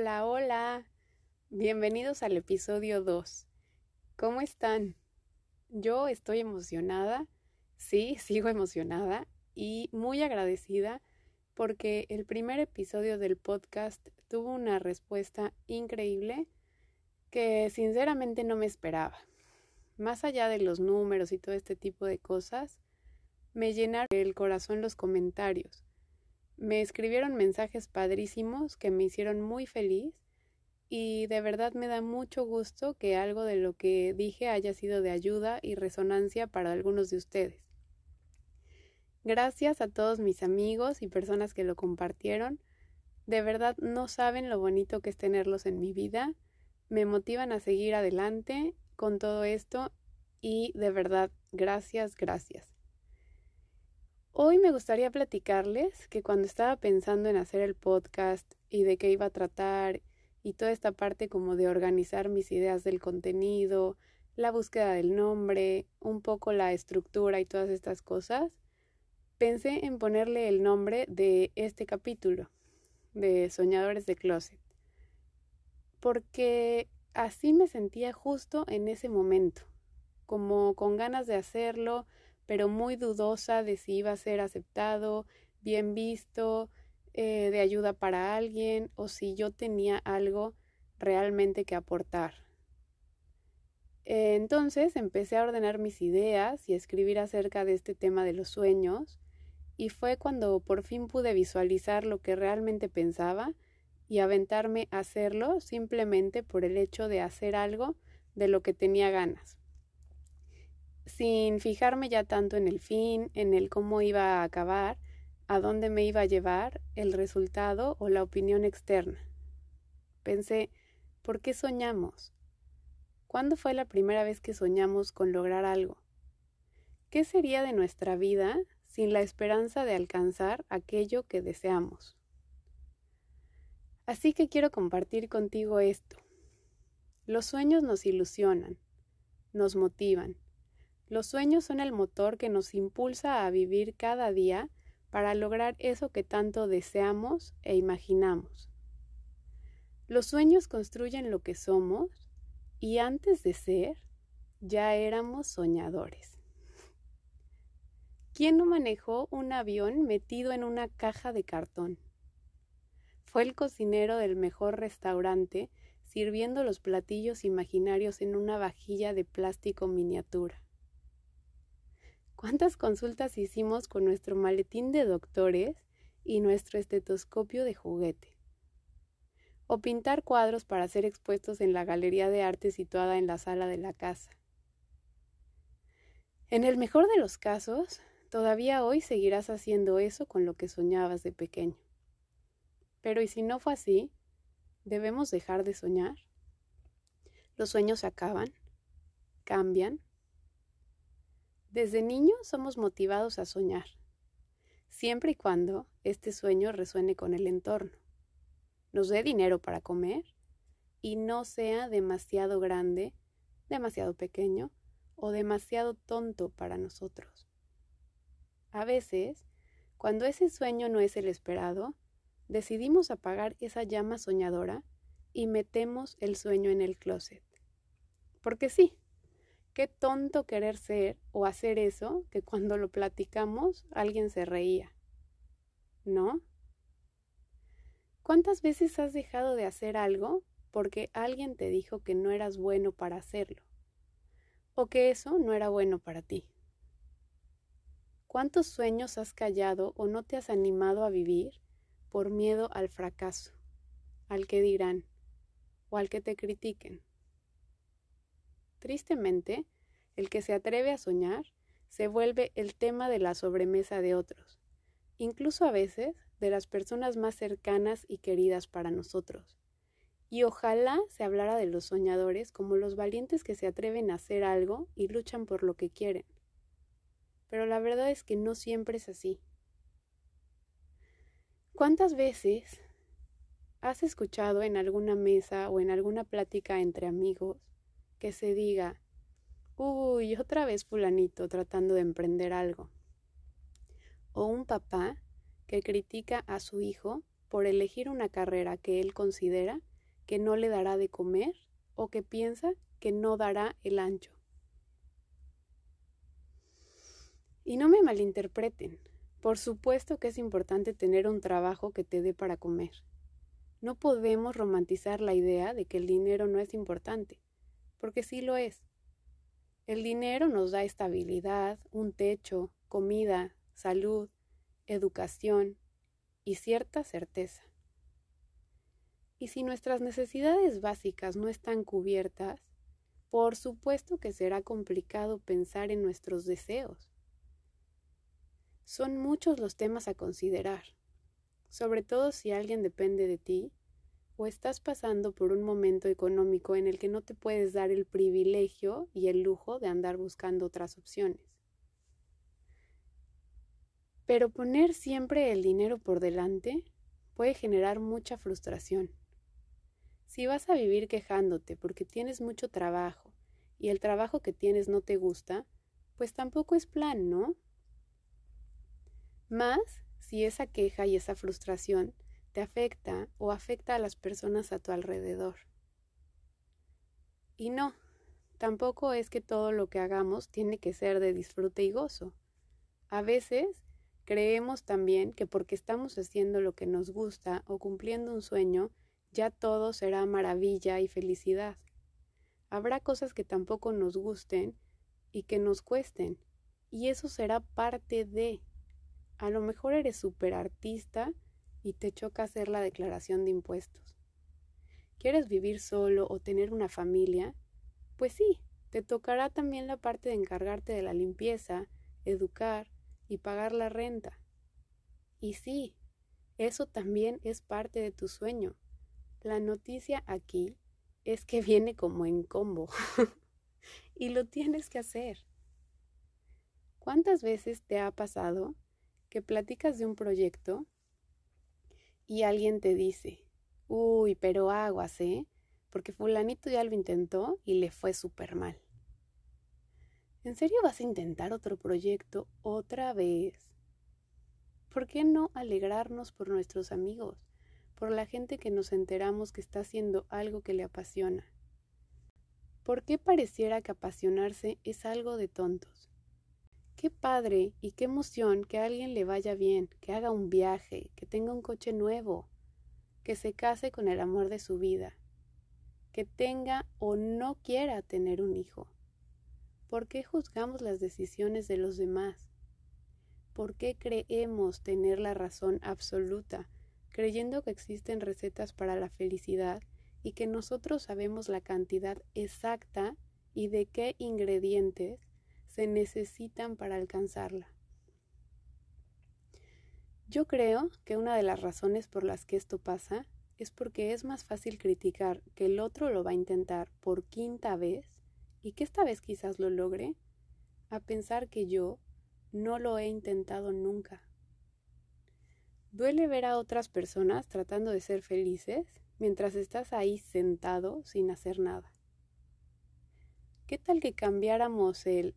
Hola, hola. Bienvenidos al episodio 2. ¿Cómo están? Yo estoy emocionada, sí, sigo emocionada y muy agradecida porque el primer episodio del podcast tuvo una respuesta increíble que sinceramente no me esperaba. Más allá de los números y todo este tipo de cosas, me llenaron el corazón los comentarios me escribieron mensajes padrísimos que me hicieron muy feliz y de verdad me da mucho gusto que algo de lo que dije haya sido de ayuda y resonancia para algunos de ustedes. Gracias a todos mis amigos y personas que lo compartieron. De verdad no saben lo bonito que es tenerlos en mi vida. Me motivan a seguir adelante con todo esto y de verdad gracias, gracias. Hoy me gustaría platicarles que cuando estaba pensando en hacer el podcast y de qué iba a tratar y toda esta parte como de organizar mis ideas del contenido, la búsqueda del nombre, un poco la estructura y todas estas cosas, pensé en ponerle el nombre de este capítulo, de Soñadores de Closet, porque así me sentía justo en ese momento, como con ganas de hacerlo, pero muy dudosa de si iba a ser aceptado, bien visto, eh, de ayuda para alguien o si yo tenía algo realmente que aportar. entonces empecé a ordenar mis ideas y a escribir acerca de este tema de los sueños y fue cuando por fin pude visualizar lo que realmente pensaba y aventarme a hacerlo simplemente por el hecho de hacer algo de lo que tenía ganas sin fijarme ya tanto en el fin, en el cómo iba a acabar, a dónde me iba a llevar, el resultado o la opinión externa. Pensé, ¿por qué soñamos? ¿Cuándo fue la primera vez que soñamos con lograr algo? ¿Qué sería de nuestra vida sin la esperanza de alcanzar aquello que deseamos? Así que quiero compartir contigo esto. Los sueños nos ilusionan, nos motivan, los sueños son el motor que nos impulsa a vivir cada día para lograr eso que tanto deseamos e imaginamos. Los sueños construyen lo que somos y antes de ser, ya éramos soñadores. ¿Quién no manejó un avión metido en una caja de cartón? Fue el cocinero del mejor restaurante sirviendo los platillos imaginarios en una vajilla de plástico miniatura. ¿Cuántas consultas hicimos con nuestro maletín de doctores y nuestro estetoscopio de juguete? O pintar cuadros para ser expuestos en la galería de arte situada en la sala de la casa. En el mejor de los casos, todavía hoy seguirás haciendo eso con lo que soñabas de pequeño. Pero ¿y si no fue así? ¿Debemos dejar de soñar? ¿Los sueños acaban? ¿Cambian? Desde niños somos motivados a soñar, siempre y cuando este sueño resuene con el entorno, nos dé dinero para comer y no sea demasiado grande, demasiado pequeño o demasiado tonto para nosotros. A veces, cuando ese sueño no es el esperado, decidimos apagar esa llama soñadora y metemos el sueño en el closet. Porque sí, Qué tonto querer ser o hacer eso que cuando lo platicamos alguien se reía. ¿No? ¿Cuántas veces has dejado de hacer algo porque alguien te dijo que no eras bueno para hacerlo? O que eso no era bueno para ti. ¿Cuántos sueños has callado o no te has animado a vivir por miedo al fracaso, al que dirán o al que te critiquen? Tristemente, el que se atreve a soñar se vuelve el tema de la sobremesa de otros, incluso a veces de las personas más cercanas y queridas para nosotros. Y ojalá se hablara de los soñadores como los valientes que se atreven a hacer algo y luchan por lo que quieren. Pero la verdad es que no siempre es así. ¿Cuántas veces has escuchado en alguna mesa o en alguna plática entre amigos que se diga, uy, otra vez fulanito tratando de emprender algo? O un papá que critica a su hijo por elegir una carrera que él considera que no le dará de comer o que piensa que no dará el ancho. Y no me malinterpreten, por supuesto que es importante tener un trabajo que te dé para comer. No podemos romantizar la idea de que el dinero no es importante, porque sí lo es. El dinero nos da estabilidad, un techo, comida, salud, educación y cierta certeza. Y si nuestras necesidades básicas no están cubiertas, por supuesto que será complicado pensar en nuestros deseos. Son muchos los temas a considerar, sobre todo si alguien depende de ti o estás pasando por un momento económico en el que no te puedes dar el privilegio y el lujo de andar buscando otras opciones. Pero poner siempre el dinero por delante puede generar mucha frustración. Si vas a vivir quejándote porque tienes mucho trabajo y el trabajo que tienes no te gusta, pues tampoco es plan, ¿no? Más si esa queja y esa frustración te afecta o afecta a las personas a tu alrededor. Y no, tampoco es que todo lo que hagamos tiene que ser de disfrute y gozo. A veces creemos también que porque estamos haciendo lo que nos gusta o cumpliendo un sueño, ya todo será maravilla y felicidad. Habrá cosas que tampoco nos gusten y que nos cuesten, y eso será parte de. A lo mejor eres súper artista y te choca hacer la declaración de impuestos. ¿Quieres vivir solo o tener una familia? Pues sí, te tocará también la parte de encargarte de la limpieza, educar y pagar la renta. Y sí, eso también es parte de tu sueño. La noticia aquí es que viene como en combo y lo tienes que hacer. ¿Cuántas veces te ha pasado que platicas de un proyecto y alguien te dice, uy, pero aguas, ¿eh? Porque fulanito ya lo intentó y le fue súper mal. ¿En serio vas a intentar otro proyecto otra vez? ¿Por qué no alegrarnos por nuestros amigos? por la gente que nos enteramos que está haciendo algo que le apasiona. ¿Por qué pareciera que apasionarse es algo de tontos? Qué padre y qué emoción que a alguien le vaya bien, que haga un viaje, que tenga un coche nuevo, que se case con el amor de su vida, que tenga o no quiera tener un hijo. ¿Por qué juzgamos las decisiones de los demás? ¿Por qué creemos tener la razón absoluta creyendo que existen recetas para la felicidad y que nosotros sabemos la cantidad exacta y de qué ingredientes se necesitan para alcanzarla. Yo creo que una de las razones por las que esto pasa es porque es más fácil criticar que el otro lo va a intentar por quinta vez y que esta vez quizás lo logre, a pensar que yo no lo he intentado nunca. Duele ver a otras personas tratando de ser felices mientras estás ahí sentado sin hacer nada. ¿Qué tal que cambiáramos el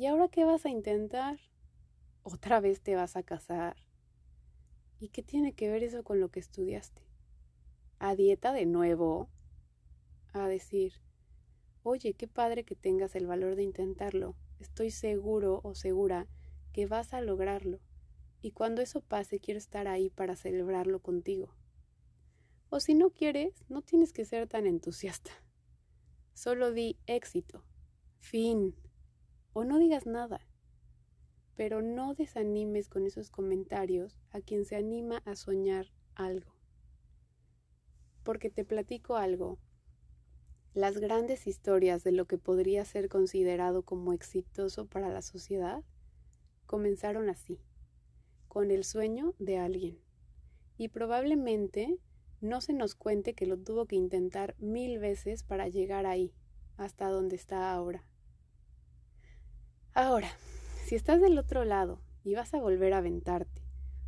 ¿y ahora qué vas a intentar? ¿Otra vez te vas a casar? ¿Y qué tiene que ver eso con lo que estudiaste? ¿A dieta de nuevo? A decir, oye, qué padre que tengas el valor de intentarlo. Estoy seguro o segura que vas a lograrlo y cuando eso pase quiero estar ahí para celebrarlo contigo. O si no quieres, no tienes que ser tan entusiasta. Solo di éxito, fin, o no digas nada. Pero no desanimes con esos comentarios a quien se anima a soñar algo. Porque te platico algo. Las grandes historias de lo que podría ser considerado como exitoso para la sociedad comenzaron así con el sueño de alguien. Y probablemente no se nos cuente que lo tuvo que intentar mil veces para llegar ahí, hasta donde está ahora. Ahora, si estás del otro lado y vas a volver a aventarte,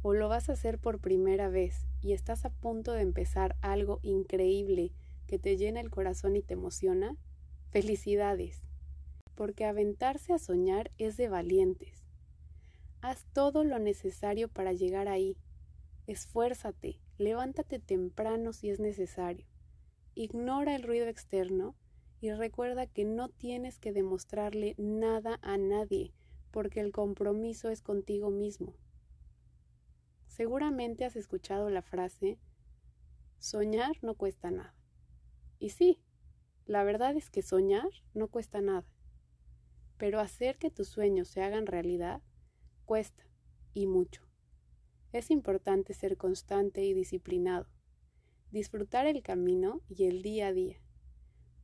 o lo vas a hacer por primera vez y estás a punto de empezar algo increíble que te llena el corazón y te emociona, felicidades, porque aventarse a soñar es de valientes. Haz todo lo necesario para llegar ahí. Esfuérzate, levántate temprano si es necesario. Ignora el ruido externo y recuerda que no tienes que demostrarle nada a nadie, porque el compromiso es contigo mismo. Seguramente has escuchado la frase, soñar no cuesta nada. Y sí, la verdad es que soñar no cuesta nada, pero hacer que tus sueños se hagan realidad cuesta y mucho. Es importante ser constante y disciplinado, disfrutar el camino y el día a día,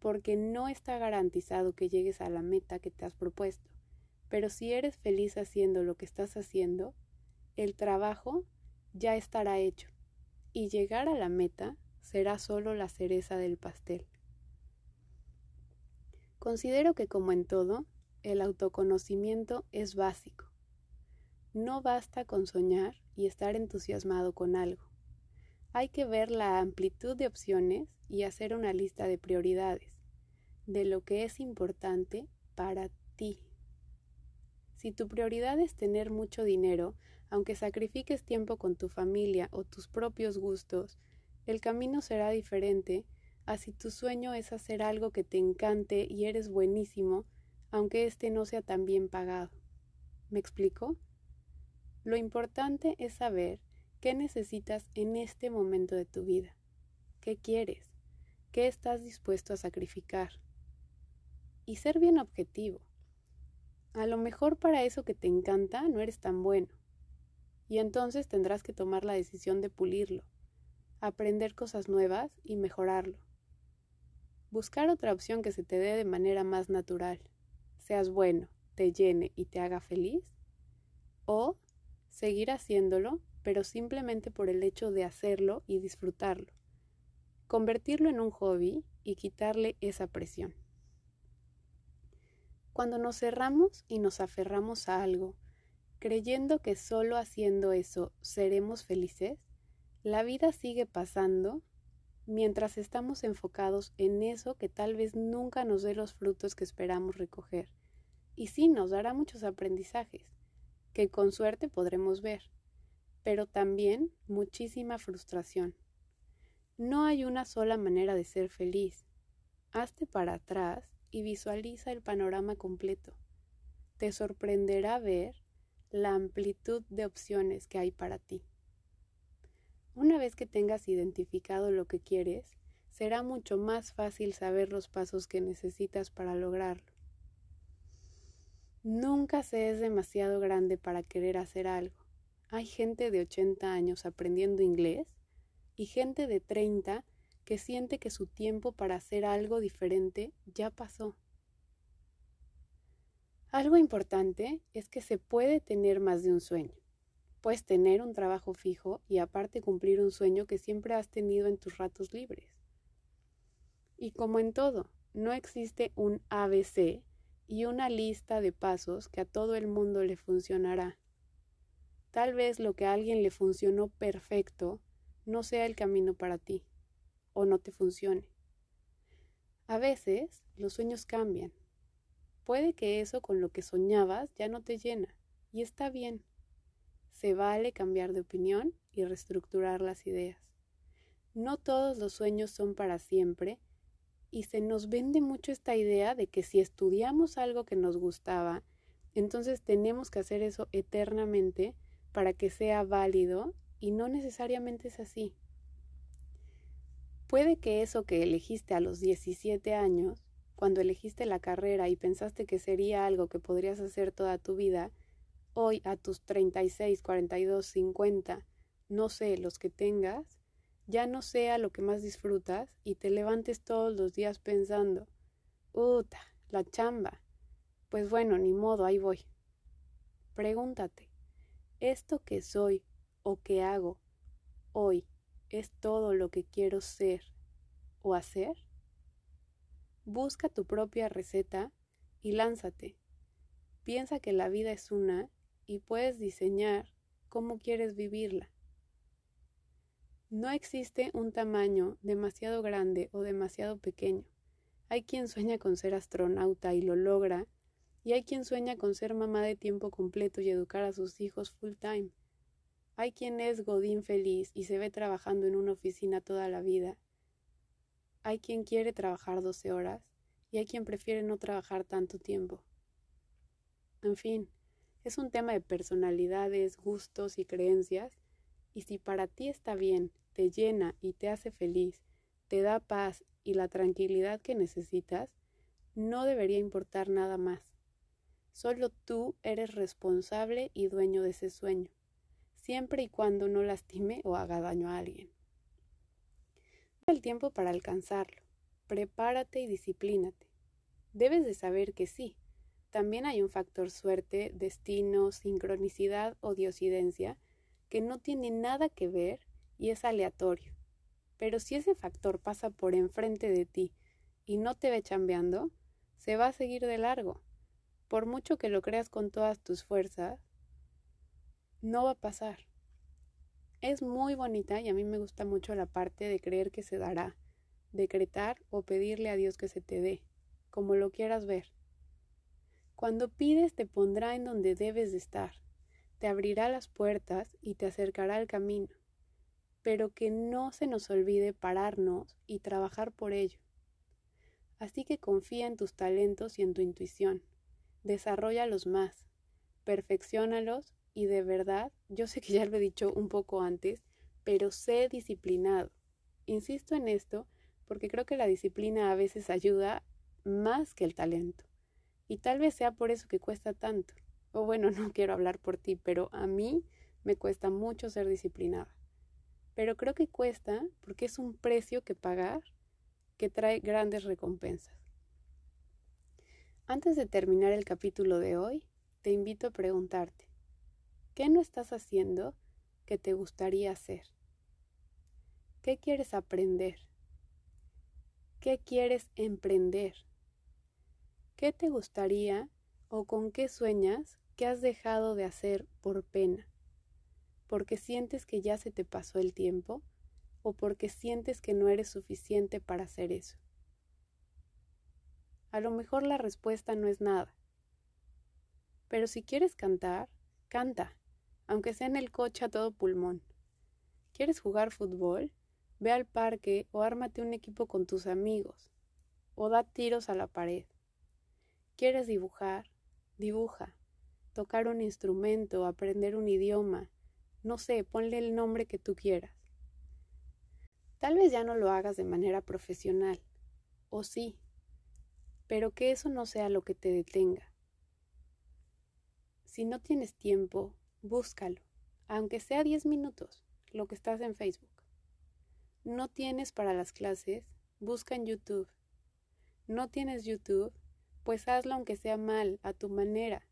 porque no está garantizado que llegues a la meta que te has propuesto, pero si eres feliz haciendo lo que estás haciendo, el trabajo ya estará hecho y llegar a la meta será solo la cereza del pastel. Considero que como en todo, el autoconocimiento es básico. No basta con soñar y estar entusiasmado con algo. Hay que ver la amplitud de opciones y hacer una lista de prioridades, de lo que es importante para ti. Si tu prioridad es tener mucho dinero, aunque sacrifiques tiempo con tu familia o tus propios gustos, el camino será diferente a si tu sueño es hacer algo que te encante y eres buenísimo, aunque éste no sea tan bien pagado. ¿Me explico? Lo importante es saber qué necesitas en este momento de tu vida, qué quieres, qué estás dispuesto a sacrificar. Y ser bien objetivo. A lo mejor para eso que te encanta no eres tan bueno. Y entonces tendrás que tomar la decisión de pulirlo, aprender cosas nuevas y mejorarlo. Buscar otra opción que se te dé de manera más natural, seas bueno, te llene y te haga feliz. O seguir haciéndolo, pero simplemente por el hecho de hacerlo y disfrutarlo. Convertirlo en un hobby y quitarle esa presión. Cuando nos cerramos y nos aferramos a algo, creyendo que solo haciendo eso seremos felices, la vida sigue pasando mientras estamos enfocados en eso que tal vez nunca nos dé los frutos que esperamos recoger. Y sí nos dará muchos aprendizajes, que con suerte podremos ver, pero también muchísima frustración. No hay una sola manera de ser feliz. Hazte para atrás y visualiza el panorama completo. Te sorprenderá ver la amplitud de opciones que hay para ti. Una vez que tengas identificado lo que quieres, será mucho más fácil saber los pasos que necesitas para lograrlo. Nunca se es demasiado grande para querer hacer algo. Hay gente de 80 años aprendiendo inglés y gente de 30 que siente que su tiempo para hacer algo diferente ya pasó. Algo importante es que se puede tener más de un sueño. Puedes tener un trabajo fijo y aparte cumplir un sueño que siempre has tenido en tus ratos libres. Y como en todo, no existe un ABC y una lista de pasos que a todo el mundo le funcionará. Tal vez lo que a alguien le funcionó perfecto no sea el camino para ti o no te funcione. A veces los sueños cambian. Puede que eso con lo que soñabas ya no te llena y está bien. Se vale cambiar de opinión y reestructurar las ideas. No todos los sueños son para siempre y se nos vende mucho esta idea de que si estudiamos algo que nos gustaba, entonces tenemos que hacer eso eternamente para que sea válido y no necesariamente es así. Puede que eso que elegiste a los 17 años, cuando elegiste la carrera y pensaste que sería algo que podrías hacer toda tu vida, hoy a tus 36, 42, 50, no sé, los que tengas, ya no sea lo que más disfrutas y te levantes todos los días pensando, ¡Uta! La chamba. Pues bueno, ni modo, ahí voy. Pregúntate, ¿esto que soy o que hago hoy es todo lo que quiero ser o hacer? Busca tu propia receta y lánzate. Piensa que la vida es una y puedes diseñar cómo quieres vivirla. No existe un tamaño demasiado grande o demasiado pequeño. Hay quien sueña con ser astronauta y lo logra, y hay quien sueña con ser mamá de tiempo completo y educar a sus hijos full time. Hay quien es godín feliz y se ve trabajando en una oficina toda la vida. Hay quien quiere trabajar 12 horas y hay quien prefiere no trabajar tanto tiempo. En fin, es un tema de personalidades, gustos y creencias, y si para ti está bien, te llena y te hace feliz, te da paz y la tranquilidad que necesitas, no debería importar nada más. Solo tú eres responsable y dueño de ese sueño, siempre y cuando no lastime o haga daño a alguien. El tiempo para alcanzarlo. Prepárate y disciplínate. Debes de saber que sí, también hay un factor suerte, destino, sincronicidad o diosidencia que no tiene nada que ver y es aleatorio. Pero si ese factor pasa por enfrente de ti y no te ve chambeando, se va a seguir de largo. Por mucho que lo creas con todas tus fuerzas, no va a pasar. Es muy bonita y a mí me gusta mucho la parte de creer que se dará, decretar o pedirle a Dios que se te dé, como lo quieras ver. Cuando pides te pondrá en donde debes de estar, te abrirá las puertas y te acercará al camino, pero que no se nos olvide pararnos y trabajar por ello. Así que confía en tus talentos y en tu intuición, desarrollalos más, perfeccionalos y de verdad, yo sé que ya lo he dicho un poco antes, pero sé disciplinado. Insisto en esto porque creo que la disciplina a veces ayuda más que el talento. Y tal vez sea por eso que cuesta tanto. O bueno, no quiero hablar por ti, pero a mí me cuesta mucho ser disciplinada. Pero creo que cuesta porque es un precio que pagar que trae grandes recompensas. Antes de terminar el capítulo de hoy, te invito a preguntarte, ¿qué no estás haciendo que te gustaría hacer? ¿Qué quieres aprender? ¿Qué quieres emprender? ¿Qué te gustaría o con qué sueñas que has dejado de hacer por pena? ¿Porque sientes que ya se te pasó el tiempo o porque sientes que no eres suficiente para hacer eso? A lo mejor la respuesta no es nada. Pero si quieres cantar, canta, aunque sea en el coche a todo pulmón. ¿Quieres jugar fútbol? Ve al parque o ármate un equipo con tus amigos, o da tiros a la pared. ¿Quieres dibujar? Dibuja. Tocar un instrumento, aprender un idioma. No sé, ponle el nombre que tú quieras. Tal vez ya no lo hagas de manera profesional. O sí. Pero que eso no sea lo que te detenga. Si no tienes tiempo, búscalo, aunque sea 10 minutos, lo que estás en Facebook. No tienes para las clases, busca en YouTube. No tienes YouTube, pues hazlo aunque sea mal, a tu manera,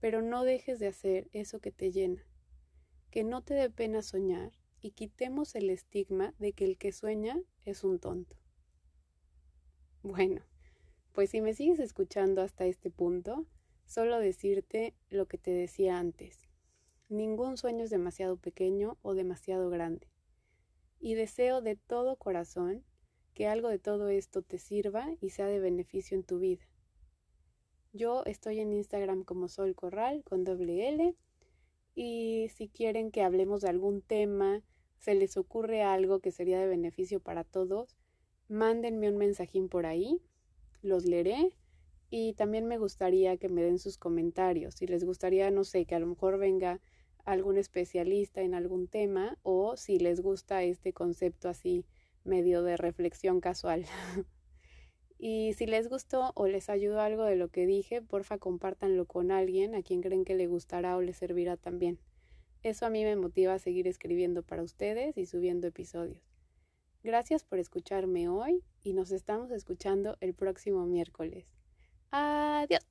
pero no dejes de hacer eso que te llena. Que no te dé pena soñar y quitemos el estigma de que el que sueña es un tonto. Bueno, pues si me sigues escuchando hasta este punto, solo decirte lo que te decía antes. Ningún sueño es demasiado pequeño o demasiado grande. Y deseo de todo corazón que algo de todo esto te sirva y sea de beneficio en tu vida. Yo estoy en Instagram como Sol Corral con doble L. Y si quieren que hablemos de algún tema, se les ocurre algo que sería de beneficio para todos, mándenme un mensajín por ahí, los leeré y también me gustaría que me den sus comentarios. Si les gustaría, no sé, que a lo mejor venga algún especialista en algún tema o si les gusta este concepto así medio de reflexión casual. Y si les gustó o les ayudó algo de lo que dije, porfa compártanlo con alguien a quien creen que le gustará o le servirá también. Eso a mí me motiva a seguir escribiendo para ustedes y subiendo episodios. Gracias por escucharme hoy y nos estamos escuchando el próximo miércoles. Adiós.